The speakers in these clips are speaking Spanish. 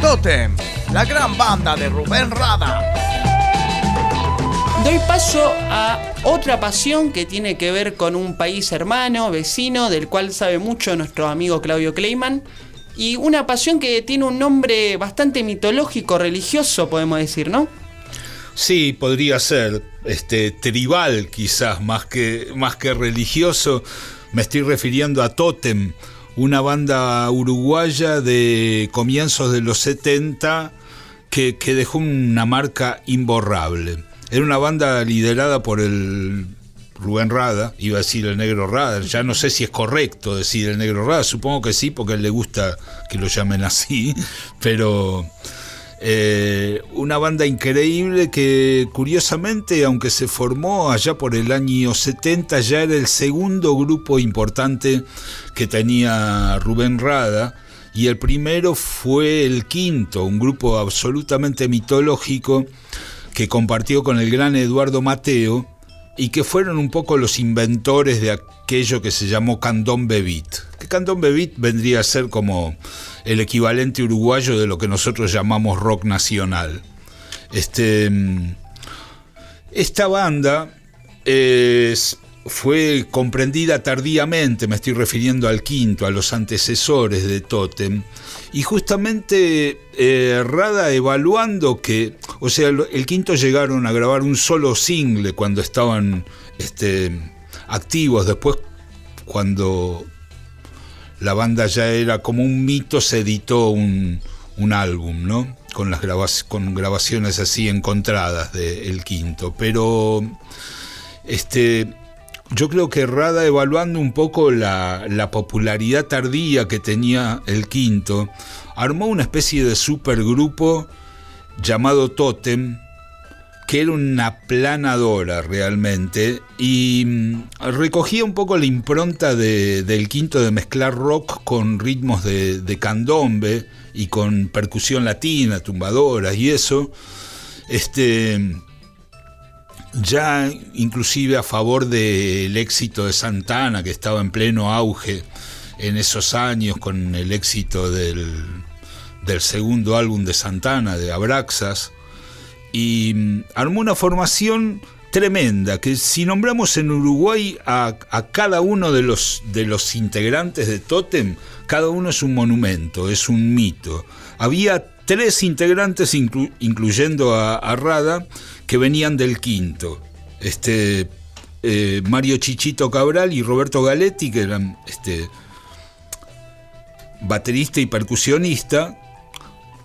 Totem, la gran banda de Rubén Rada. Doy paso a otra pasión que tiene que ver con un país hermano, vecino, del cual sabe mucho nuestro amigo Claudio Kleiman. Y una pasión que tiene un nombre bastante mitológico, religioso, podemos decir, ¿no? Sí, podría ser este tribal quizás más que más que religioso. Me estoy refiriendo a Totem, una banda uruguaya de comienzos de los 70 que, que dejó una marca imborrable. Era una banda liderada por el Rubén Rada, iba a decir el negro Rada, ya no sé si es correcto decir el negro Rada, supongo que sí, porque a él le gusta que lo llamen así, pero eh, una banda increíble que curiosamente, aunque se formó allá por el año 70, ya era el segundo grupo importante que tenía Rubén Rada. Y el primero fue el quinto, un grupo absolutamente mitológico que compartió con el gran Eduardo Mateo y que fueron un poco los inventores de aquello que se llamó candombe beat. Que candombe beat vendría a ser como el equivalente uruguayo de lo que nosotros llamamos rock nacional. Este, esta banda fue comprendida tardíamente, me estoy refiriendo al quinto, a los antecesores de Totem, y justamente eh, Rada evaluando que, o sea, el, quinto llegaron a grabar un solo single cuando estaban este, activos, después cuando la banda ya era como un mito, se editó un, álbum, ¿no? Con, las con grabaciones así encontradas del quinto, pero este, yo creo que Rada, evaluando un poco la, popularidad tardía que tenía el quinto, armó una especie de supergrupo llamado Totem, que era una planadora realmente, y mm, recogía un poco la impronta del quinto de mezclar rock con ritmos de, de candombe y con percusión latina, tumbadoras y eso. Este, ya inclusive a favor del éxito de Santana, que estaba en pleno auge en esos años con el éxito del, segundo álbum de Santana, de Abraxas, y mm, armó una formación tremenda, que si nombramos en Uruguay a, cada uno de los, de los integrantes de Totem, cada uno es un monumento, es un mito. Había tres integrantes, incluyendo a Rada, que venían del quinto. Este, eh, Mario Chichito Cabral y Roberto Galetti, que eran este, baterista y percusionista.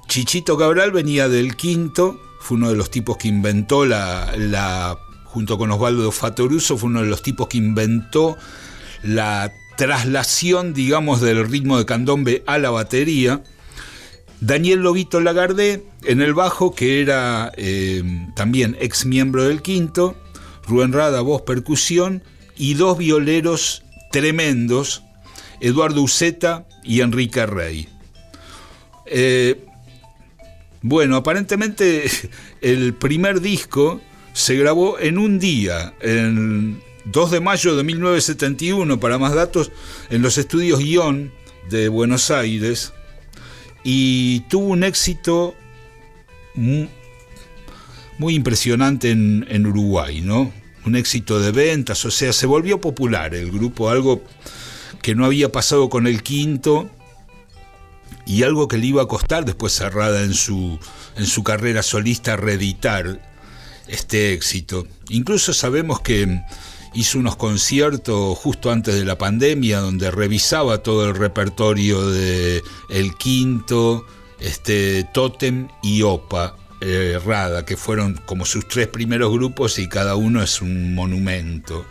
Chichito Cabral venía del quinto, fue uno de los tipos que inventó la, junto con Osvaldo Fatoruso, fue uno de los tipos que inventó la traslación, digamos, del ritmo de candombe a la batería. Daniel Lobito Lagardé en el bajo, que era eh, también ex miembro del quinto, Rubén Rada, voz, percusión, y dos violeros tremendos, Eduardo Uceta y Enrique Rey. Eh, bueno, aparentemente el primer disco se grabó en un día, en 2 de mayo de 1971, para más datos, en los estudios Guión de Buenos Aires, y tuvo un éxito muy, impresionante en, Uruguay, ¿no? Un éxito de ventas, o sea, se volvió popular el grupo, algo que no había pasado con el quinto y algo que le iba a costar después cerrada en su, en su carrera solista reeditar este éxito. Incluso sabemos que hizo unos conciertos justo antes de la pandemia donde revisaba todo el repertorio de El Quinto, este, Totem y Opa. Eh, Rada, que fueron como sus tres primeros grupos y cada uno es un monumento.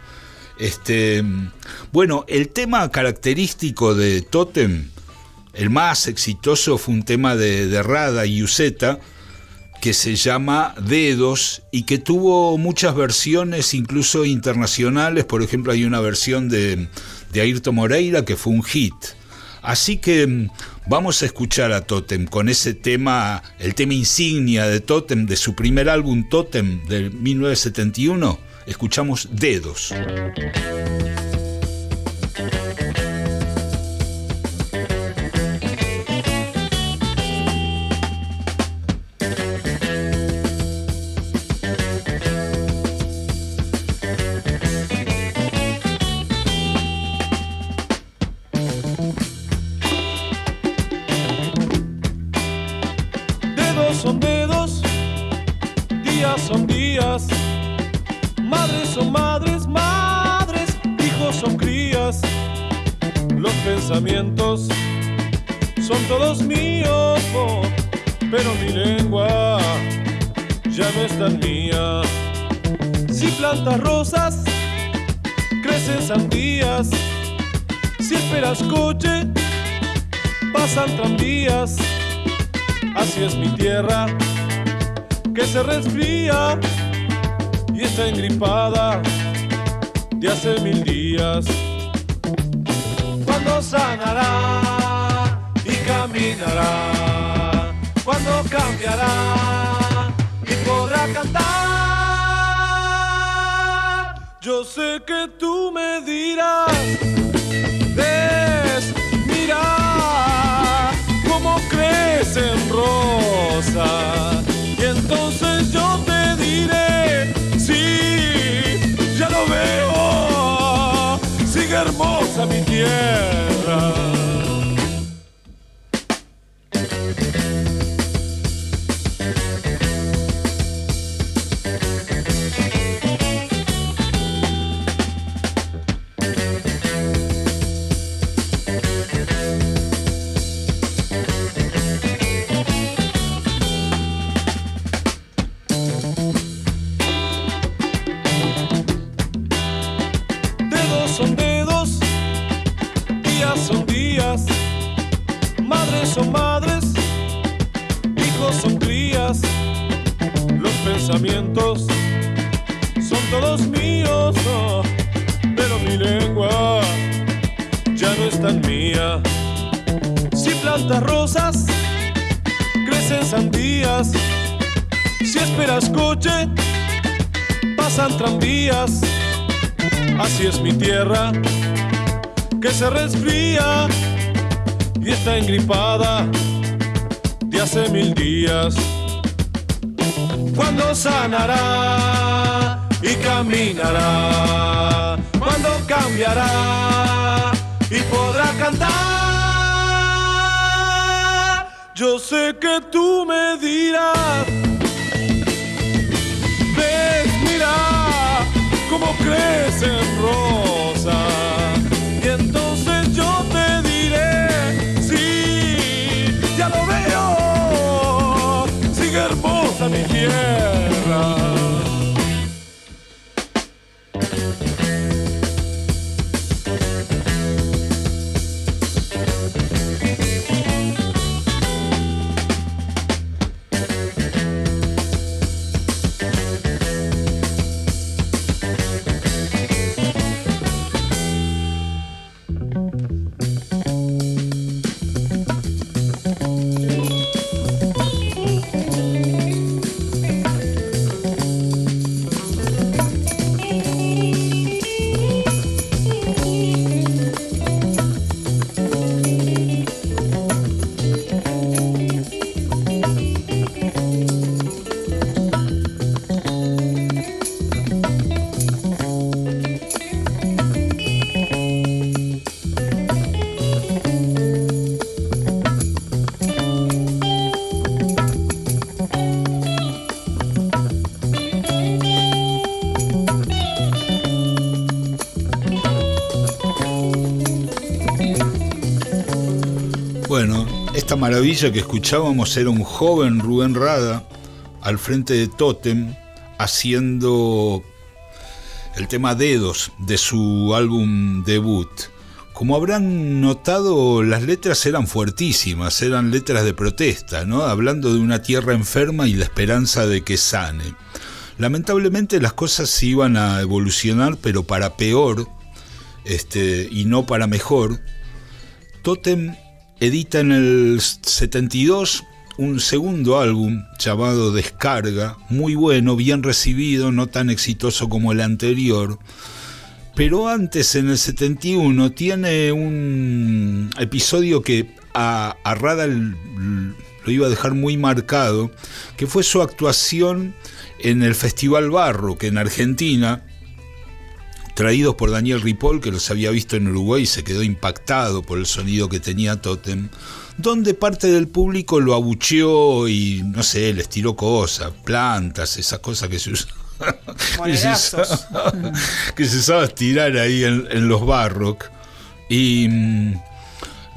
Este, bueno, el tema característico de Totem, el más exitoso fue un tema de, de Rada y Uceta, que se llama Dedos y que tuvo muchas versiones, incluso internacionales. Por ejemplo, hay una versión de, de Ayrton Moreira que fue un hit. Así que mm, vamos a escuchar a Totem con ese tema, el tema insignia de Totem, de su primer álbum Totem de 1971. Escuchamos Dedos. Son dedos, días son días, madres son madres, madres, hijos son crías, los pensamientos son todos míos, oh, pero mi lengua ya no es tan mía. Si plantas rosas, crecen sandías, si esperas coche, pasan tranvías. Así es mi tierra, que se resfría y está engripada de hace mil días. Cuando sanará y caminará, cuando cambiará y podrá cantar. Yo sé que tú me dirás, ves, crecen rosas. Y entonces yo te son días, madres son madres, hijos son crías, los pensamientos son todos míos, oh, pero mi lengua ya no es tan mía. Si plantas rosas, crecen sandías, si esperas coche, pasan tranvías. Así es mi tierra, que se resfría y está engripada de hace mil días. Cuando sanará y caminará, cuando cambiará y podrá cantar. Yo sé que tú me dirás, ves, mira cómo crecen rosas. Entonces yo te diré, sí, ya lo veo, sigue hermosa mi tierra. Bueno, esta maravilla que escuchábamos era un joven Rubén Rada al frente de Totem haciendo el tema Dedos de su álbum debut. Como habrán notado, las letras eran fuertísimas, eran letras de protesta, ¿no? Hablando de una tierra enferma y la esperanza de que sane. Lamentablemente las cosas iban a evolucionar, pero para peor, este, y no para mejor. Totem edita en el 72 un segundo álbum llamado Descarga, muy bueno, bien recibido, no tan exitoso como el anterior. Pero antes, en el 71, tiene un episodio que a, a Rada lo iba a dejar muy marcado, que fue su actuación en el Festival Barro, que en Argentina traídos por Daniel Ripoll, que los había visto en Uruguay y se quedó impactado por el sonido que tenía Totem, donde parte del público lo abucheó y, no sé, les tiró cosas, plantas, esas cosas que se usan. que, se usaba, que se usaba tirar ahí en, en los barrock. Y mm,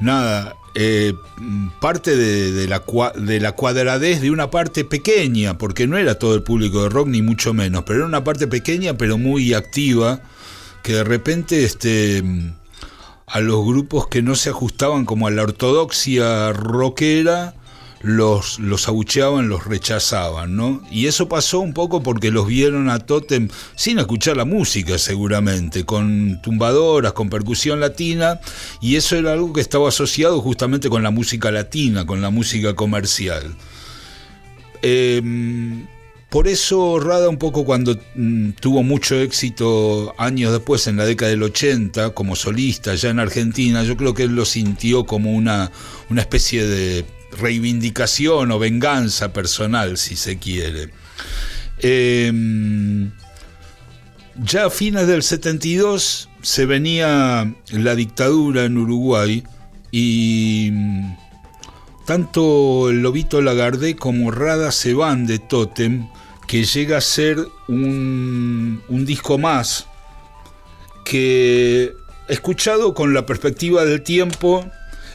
nada, eh, parte de, de, la, de la cuadradez de una parte pequeña, porque no era todo el público de rock, ni mucho menos, pero era una parte pequeña, pero muy activa, que de repente este, a los grupos que no se ajustaban como a la ortodoxia rockera, los, los abucheaban, los rechazaban, ¿no? Y eso pasó un poco porque los vieron a Totem sin escuchar la música, seguramente, con tumbadoras, con percusión latina, y eso era algo que estaba asociado justamente con la música latina, con la música comercial. Eh, por eso Rada un poco cuando mm, tuvo mucho éxito años después, en la década del 80, como solista ya en Argentina, yo creo que él lo sintió como una, una especie de reivindicación o venganza personal, si se quiere. Eh, ya a fines del 72 se venía la dictadura en Uruguay y tanto el Lobito Lagardé como Rada se van de Totem, que llega a ser un, un disco más que escuchado con la perspectiva del tiempo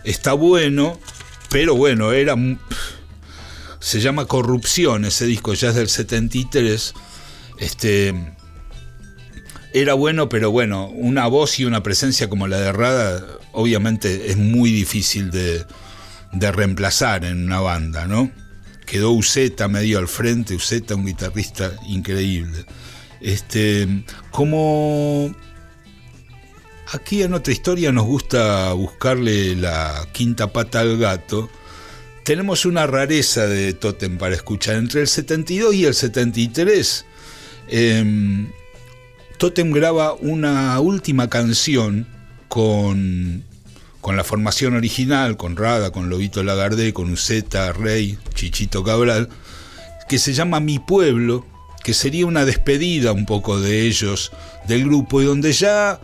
está bueno, pero bueno, era. Se llama Corrupción, ese disco ya es del 73. Este. Era bueno, pero bueno, una voz y una presencia como la de Rada, obviamente es muy difícil de, de reemplazar en una banda, ¿no? Quedó Uceta medio al frente, Uceta, un guitarrista increíble. Este, como aquí en otra historia nos gusta buscarle la quinta pata al gato. Tenemos una rareza de Totem para escuchar. Entre el 72 y el 73, eh, Totem graba una última canción con, con la formación original, con Rada, con Lobito Lagardé, con Uceta, Rey, Chichito Cabral, que se llama Mi Pueblo, que sería una despedida un poco de ellos, del grupo, y donde ya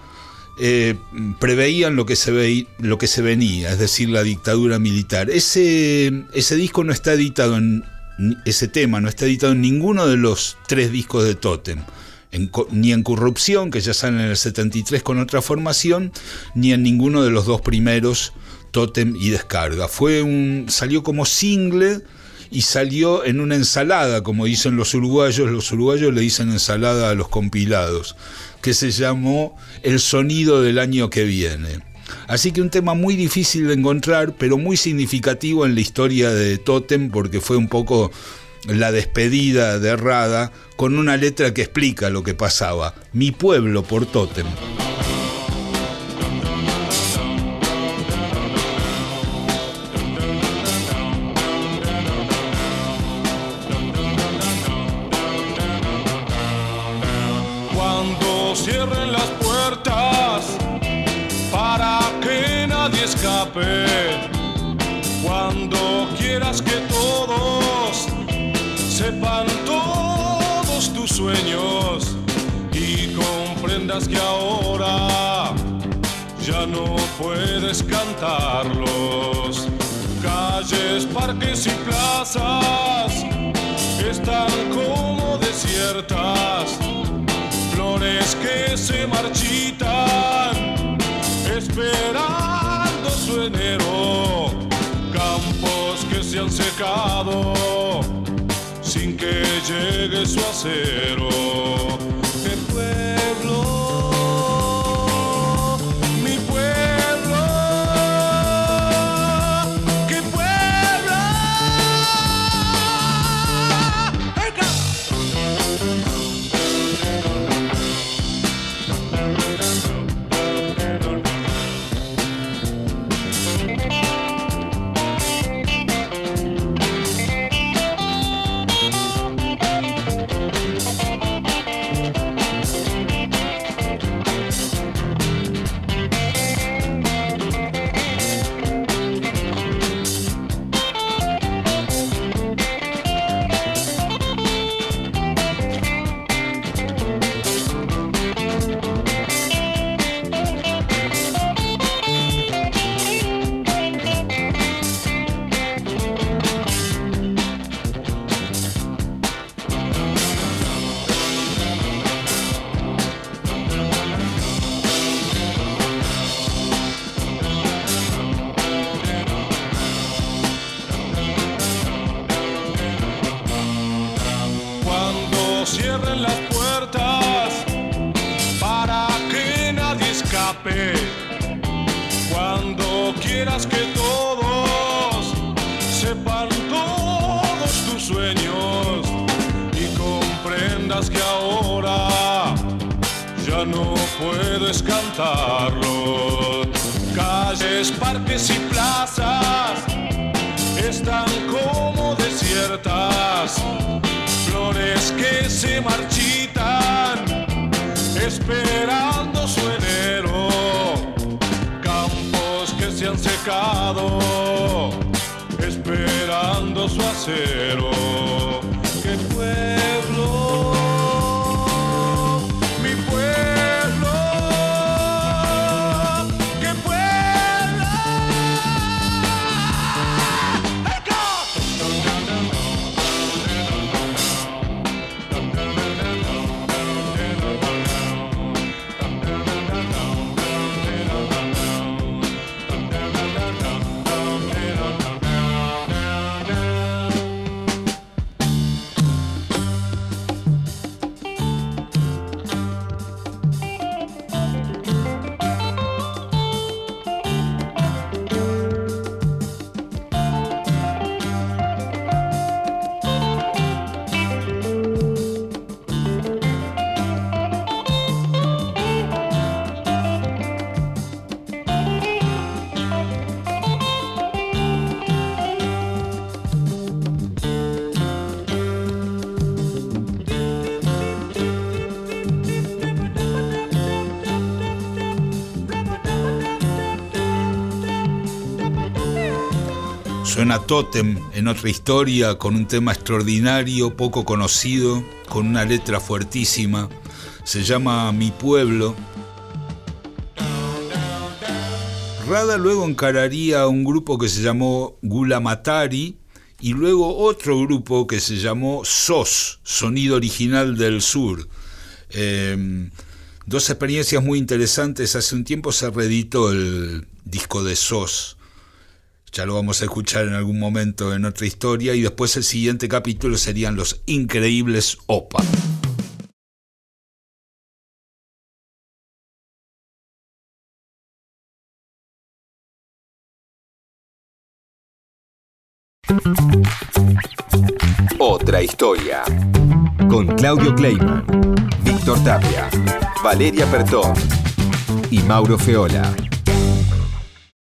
eh, preveían lo que, se ve, lo que se venía, es decir, la dictadura militar. Ese, ese disco no está editado en. Ese tema no está editado en ninguno de los tres discos de Totem. Ni en Corrupción, que ya sale en el 73 con otra formación, ni en ninguno de los dos primeros, Totem y Descarga. Fue un, salió como single y salió en una ensalada, como dicen los uruguayos. Los uruguayos le dicen ensalada a los compilados que se llamó El sonido del año que viene. Así que un tema muy difícil de encontrar, pero muy significativo en la historia de Totem, porque fue un poco la despedida de Rada con una letra que explica lo que pasaba. Mi pueblo por Totem. Y comprendas que ahora ya no puedes cantarlos. Calles, parques y plazas están como desiertas flores que se marchitan, esperando su enero, campos que se han secado, que llegue su acero. Cierren las puertas para que nadie escape. Cuando quieras que todos sepan todos tus sueños y comprendas que ahora ya no puedes cantarlos. Calles, parques y plazas están como desiertas, flores que se marchitan, esperando su enero, campos que se han secado, esperando su acero. Suena Totem en otra historia con un tema extraordinario, poco conocido, con una letra fuertísima. Se llama Mi Pueblo. Rada luego encararía un grupo que se llamó Gula Matari y luego otro grupo que se llamó SOS, Sonido Original del Sur. Eh, dos experiencias muy interesantes. Hace un tiempo se reeditó el disco de SOS. Ya lo vamos a escuchar en algún momento en otra historia. Y después el siguiente capítulo serían los increíbles OPA. Otra historia. Con Claudio Kleiman, Víctor Tapia, Valeria Pertón y Mauro Feola.